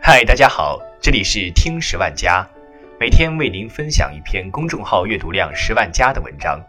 嗨，大家好，这里是听十万加，每天为您分享一篇公众号阅读量十万加的文章，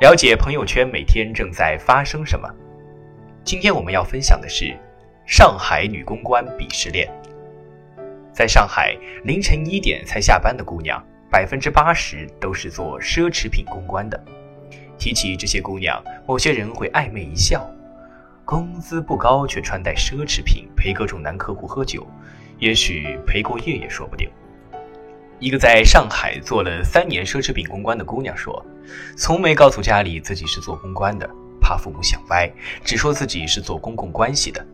了解朋友圈每天正在发生什么。今天我们要分享的是上海女公关鄙视链。在上海，凌晨一点才下班的姑娘，百分之八十都是做奢侈品公关的。提起这些姑娘，某些人会暧昧一笑。工资不高却穿戴奢侈品陪各种男客户喝酒，也许陪过夜也说不定。一个在上海做了三年奢侈品公关的姑娘说：“从没告诉家里自己是做公关的，怕父母想歪，只说自己是做公共关系的。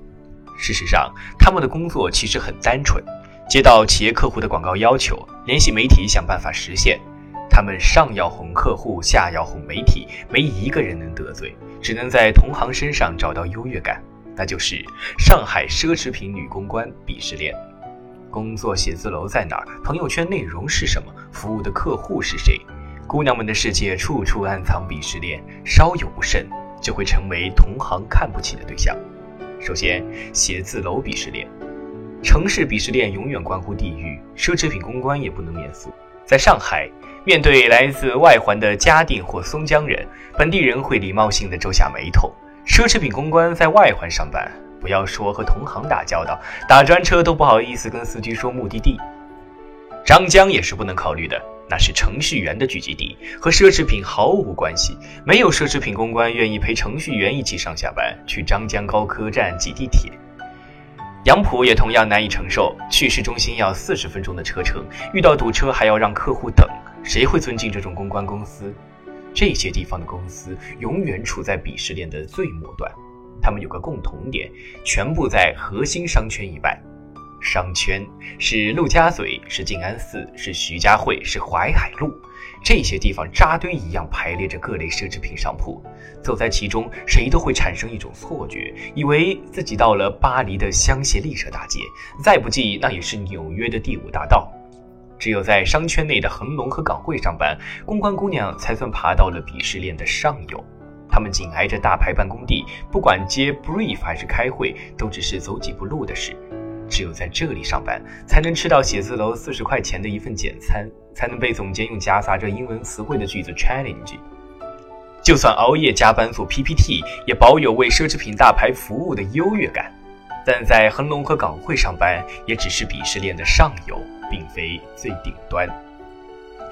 事实上，他们的工作其实很单纯，接到企业客户的广告要求，联系媒体想办法实现。他们上要哄客户，下要哄媒体，没一个人能得罪。”只能在同行身上找到优越感，那就是上海奢侈品女公关鄙视链。工作写字楼在哪儿？朋友圈内容是什么？服务的客户是谁？姑娘们的世界处处暗藏鄙视链，稍有不慎就会成为同行看不起的对象。首先，写字楼鄙视链，城市鄙视链永远关乎地域，奢侈品公关也不能免俗。在上海。面对来自外环的嘉定或松江人，本地人会礼貌性的皱下眉头。奢侈品公关在外环上班，不要说和同行打交道，打专车都不好意思跟司机说目的地。张江也是不能考虑的，那是程序员的聚集地，和奢侈品毫无关系。没有奢侈品公关愿意陪程序员一起上下班，去张江高科站挤地铁。杨浦也同样难以承受，去市中心要四十分钟的车程，遇到堵车还要让客户等。谁会尊敬这种公关公司？这些地方的公司永远处在鄙视链的最末端。他们有个共同点，全部在核心商圈以外。商圈是陆家嘴，是静安寺，是徐家汇，是淮海路。这些地方扎堆一样排列着各类奢侈品商铺，走在其中，谁都会产生一种错觉，以为自己到了巴黎的香榭丽舍大街，再不济那也是纽约的第五大道。只有在商圈内的恒隆和港汇上班，公关姑娘才算爬到了鄙视链的上游。他们紧挨着大牌办公地，不管接 brief 还是开会，都只是走几步路的事。只有在这里上班，才能吃到写字楼四十块钱的一份简餐，才能被总监用夹杂着英文词汇的句子 challenge。就算熬夜加班做 PPT，也保有为奢侈品大牌服务的优越感。但在恒隆和港汇上班，也只是鄙视链的上游。并非最顶端，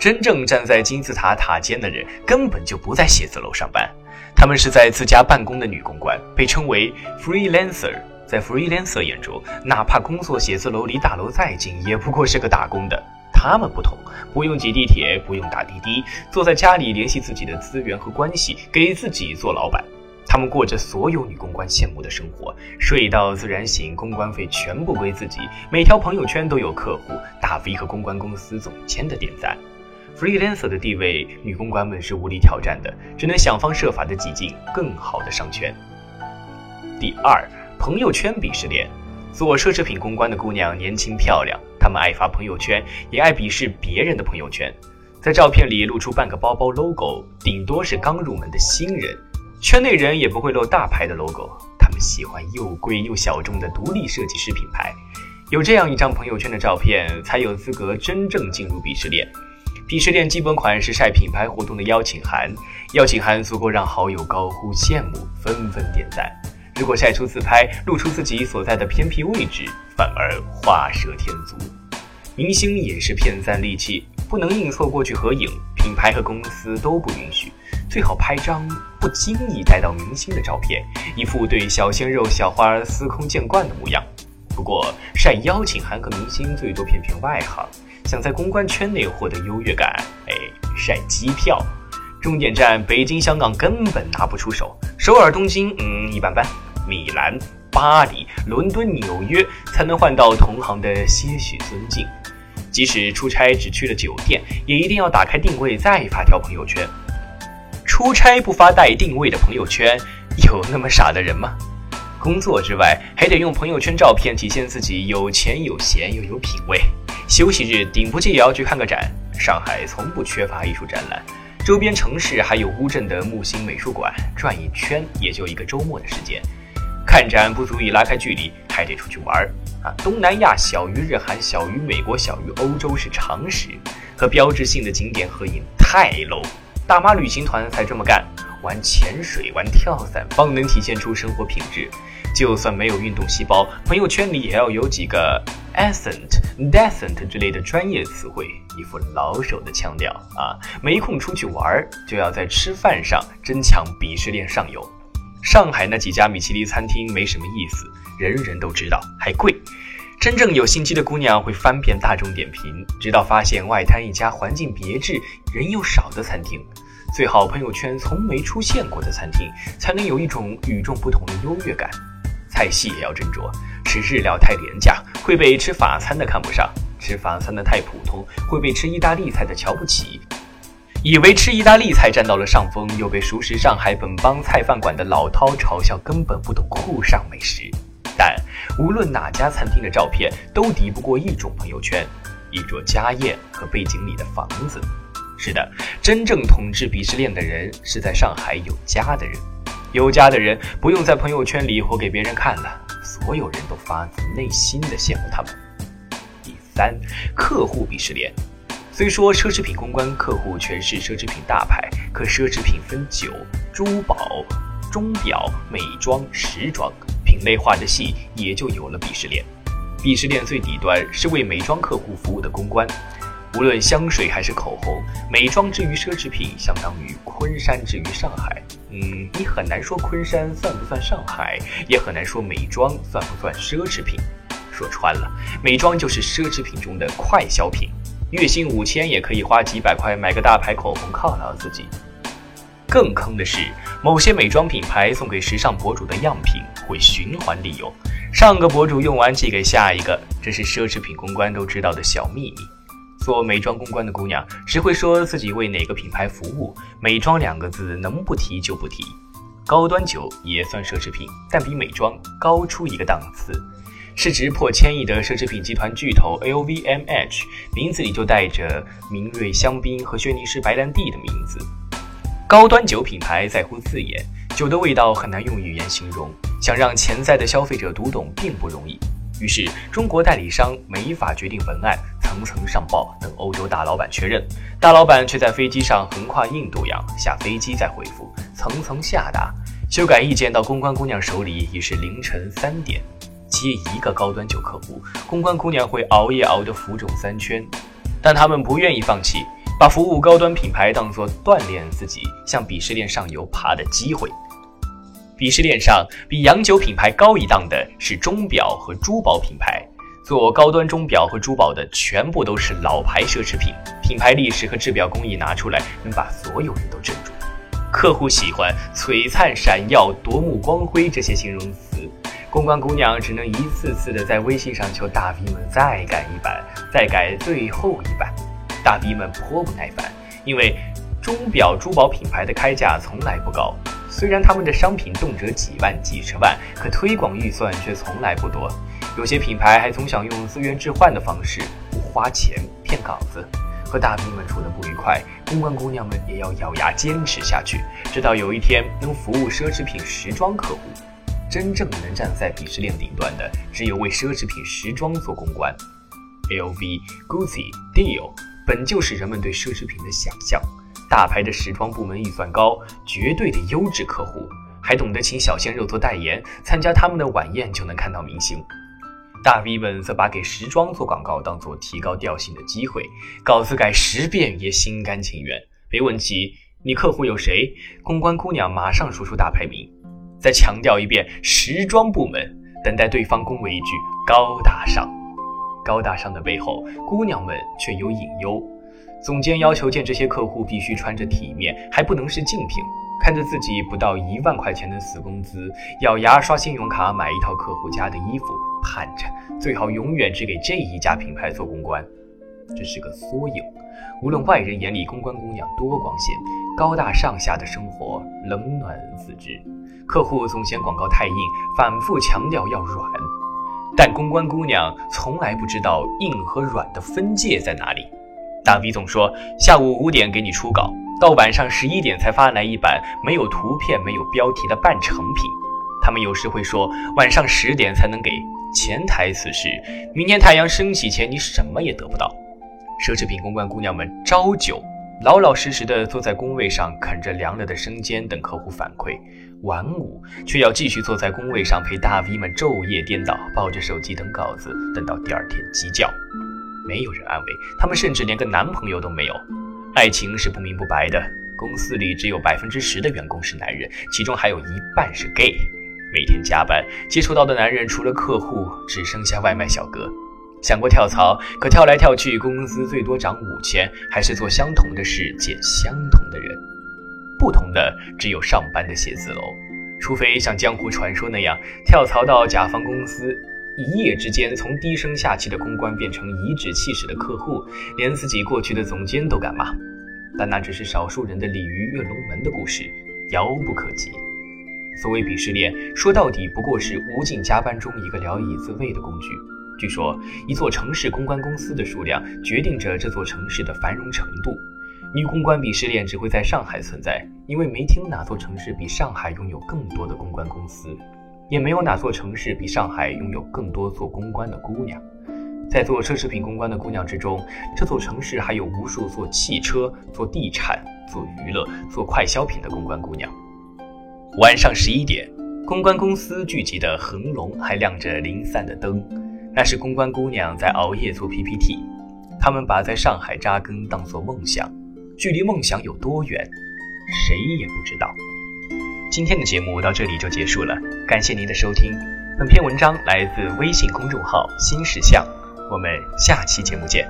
真正站在金字塔塔尖的人根本就不在写字楼上班，他们是在自家办公的女公关，被称为 freelancer。在 freelancer 眼中，哪怕工作写字楼离大楼再近，也不过是个打工的。他们不同，不用挤地铁，不用打滴滴，坐在家里联系自己的资源和关系，给自己做老板。他们过着所有女公关羡慕的生活，睡到自然醒，公关费全部归自己，每条朋友圈都有客户、大 V 和公关公司总监的点赞。Freelancer 的地位，女公关们是无力挑战的，只能想方设法的挤进更好的商圈。第二，朋友圈鄙视链。做奢侈品公关的姑娘年轻漂亮，她们爱发朋友圈，也爱鄙视别人的朋友圈，在照片里露出半个包包 logo，顶多是刚入门的新人。圈内人也不会露大牌的 logo，他们喜欢又贵又小众的独立设计师品牌。有这样一张朋友圈的照片，才有资格真正进入鄙视链。鄙视链基本款是晒品牌活动的邀请函，邀请函足够让好友高呼羡慕，纷纷点赞。如果晒出自拍，露出自己所在的偏僻位置，反而画蛇添足。明星也是骗赞利器，不能硬凑过去合影，品牌和公司都不允许。最好拍张不经意带到明星的照片，一副对小鲜肉、小花儿司空见惯的模样。不过晒邀请函和明星最多骗骗外行，想在公关圈内获得优越感，哎，晒机票。终点站北京、香港根本拿不出手，首尔、东京，嗯，一般般。米兰、巴黎、伦敦、纽约才能换到同行的些许尊敬。即使出差只去了酒店，也一定要打开定位再发条朋友圈。出差不发带定位的朋友圈，有那么傻的人吗？工作之外还得用朋友圈照片体现自己有钱有闲又有品味。休息日顶不济也要去看个展。上海从不缺乏艺术展览，周边城市还有乌镇的木心美术馆，转一圈也就一个周末的时间。看展不足以拉开距离，还得出去玩儿。啊，东南亚小于日韩，小于美国，小于欧洲是常识。和标志性的景点合影太 low，大妈旅行团才这么干，玩潜水、玩跳伞，方能体现出生活品质。就算没有运动细胞，朋友圈里也要有几个 ascent、descent 之类的专业词汇，一副老手的腔调啊。没空出去玩，就要在吃饭上争抢鄙视链上游。上海那几家米其林餐厅没什么意思。人人都知道还贵，真正有心机的姑娘会翻遍大众点评，直到发现外滩一家环境别致、人又少的餐厅，最好朋友圈从没出现过的餐厅，才能有一种与众不同的优越感。菜系也要斟酌，吃日料太廉价，会被吃法餐的看不上；吃法餐的太普通，会被吃意大利菜的瞧不起。以为吃意大利菜占到了上风，又被熟识上海本帮菜饭馆的老饕嘲笑根本不懂沪上美食。但无论哪家餐厅的照片，都敌不过一种朋友圈：一桌家宴和背景里的房子。是的，真正统治鄙视链的人是在上海有家的人。有家的人不用在朋友圈里活给别人看了，所有人都发自内心的羡慕他们。第三，客户鄙视链。虽说奢侈品公关客户全是奢侈品大牌，可奢侈品分酒、珠宝、钟表、美妆、时装。品类化的细，也就有了鄙视链。鄙视链最底端是为美妆客户服务的公关，无论香水还是口红，美妆之于奢侈品，相当于昆山之于上海。嗯，你很难说昆山算不算上海，也很难说美妆算不算奢侈品。说穿了，美妆就是奢侈品中的快消品，月薪五千也可以花几百块买个大牌口红犒劳自己。更坑的是，某些美妆品牌送给时尚博主的样品会循环利用，上个博主用完寄给下一个，这是奢侈品公关都知道的小秘密。做美妆公关的姑娘只会说自己为哪个品牌服务，美妆两个字能不提就不提。高端酒也算奢侈品，但比美妆高出一个档次，市值破千亿的奢侈品集团巨头 LVMH，名字里就带着明锐香槟和轩尼诗白兰地的名字。高端酒品牌在乎字眼，酒的味道很难用语言形容，想让潜在的消费者读懂并不容易。于是，中国代理商没法决定文案，层层上报，等欧洲大老板确认，大老板却在飞机上横跨印度洋，下飞机再回复，层层下达，修改意见到公关姑娘手里已是凌晨三点。接一个高端酒客户，公关姑娘会熬夜熬得浮肿三圈，但他们不愿意放弃。把服务高端品牌当作锻炼自己向鄙视链上游爬的机会。鄙视链上比洋酒品牌高一档的是钟表和珠宝品牌，做高端钟表和珠宝的全部都是老牌奢侈品，品牌历史和制表工艺拿出来，能把所有人都镇住。客户喜欢璀璨、闪耀、夺目光辉这些形容词，公关姑娘只能一次次的在微信上求大 V 们再改一版，再改最后一版。大 V 们颇不耐烦，因为钟表珠宝品牌的开价从来不高，虽然他们的商品动辄几万、几十万，可推广预算却从来不多。有些品牌还总想用资源置换的方式不花钱骗稿子，和大 V 们处得不愉快，公关姑娘们也要咬牙坚持下去，直到有一天能服务奢侈品时装客户。真正能站在鄙视链顶端的，只有为奢侈品时装做公关，LV、Gucci、Dior。本就是人们对奢侈品的想象，大牌的时装部门预算高，绝对的优质客户，还懂得请小鲜肉做代言，参加他们的晚宴就能看到明星。大 V 们则把给时装做广告当做提高调性的机会，稿子改十遍也心甘情愿。别问起你客户有谁，公关姑娘马上说出大牌名，再强调一遍时装部门，等待对方恭维一句高大上。高大上的背后，姑娘们却有隐忧。总监要求见这些客户必须穿着体面，还不能是竞品。看着自己不到一万块钱的死工资，咬牙刷信用卡买一套客户家的衣服，盼着最好永远只给这一家品牌做公关。这是个缩影。无论外人眼里公关姑娘多光鲜，高大上下的生活冷暖自知。客户总嫌广告太硬，反复强调要软。但公关姑娘从来不知道硬和软的分界在哪里。大 V 总说下午五点给你出稿，到晚上十一点才发来一版没有图片、没有标题的半成品。他们有时会说晚上十点才能给，潜台词是：明天太阳升起前，你什么也得不到。奢侈品公关姑娘们朝九，老老实实的坐在工位上，啃着凉了的生煎等客户反馈；晚五，却要继续坐在工位上陪大 V 们昼夜颠倒，抱着手机等稿子，等到第二天鸡叫。没有人安慰他们，甚至连个男朋友都没有。爱情是不明不白的，公司里只有百分之十的员工是男人，其中还有一半是 gay。每天加班接触到的男人，除了客户，只剩下外卖小哥。想过跳槽，可跳来跳去，工资最多涨五千，还是做相同的事，见相同的人。不同的只有上班的写字楼，除非像江湖传说那样，跳槽到甲方公司，一夜之间从低声下气的公关变成颐指气使的客户，连自己过去的总监都敢骂。但那只是少数人的鲤鱼跃龙门的故事，遥不可及。所谓鄙视链，说到底不过是无尽加班中一个聊以自慰的工具。据说，一座城市公关公司的数量决定着这座城市的繁荣程度。女公关鄙视链只会在上海存在，因为没听哪座城市比上海拥有更多的公关公司，也没有哪座城市比上海拥有更多做公关的姑娘。在做奢侈品公关的姑娘之中，这座城市还有无数做汽车、做地产、做娱乐、做快消品的公关姑娘。晚上十一点，公关公司聚集的恒隆还亮着零散的灯，那是公关姑娘在熬夜做 PPT。她们把在上海扎根当做梦想，距离梦想有多远，谁也不知道。今天的节目到这里就结束了，感谢您的收听。本篇文章来自微信公众号新石像，我们下期节目见。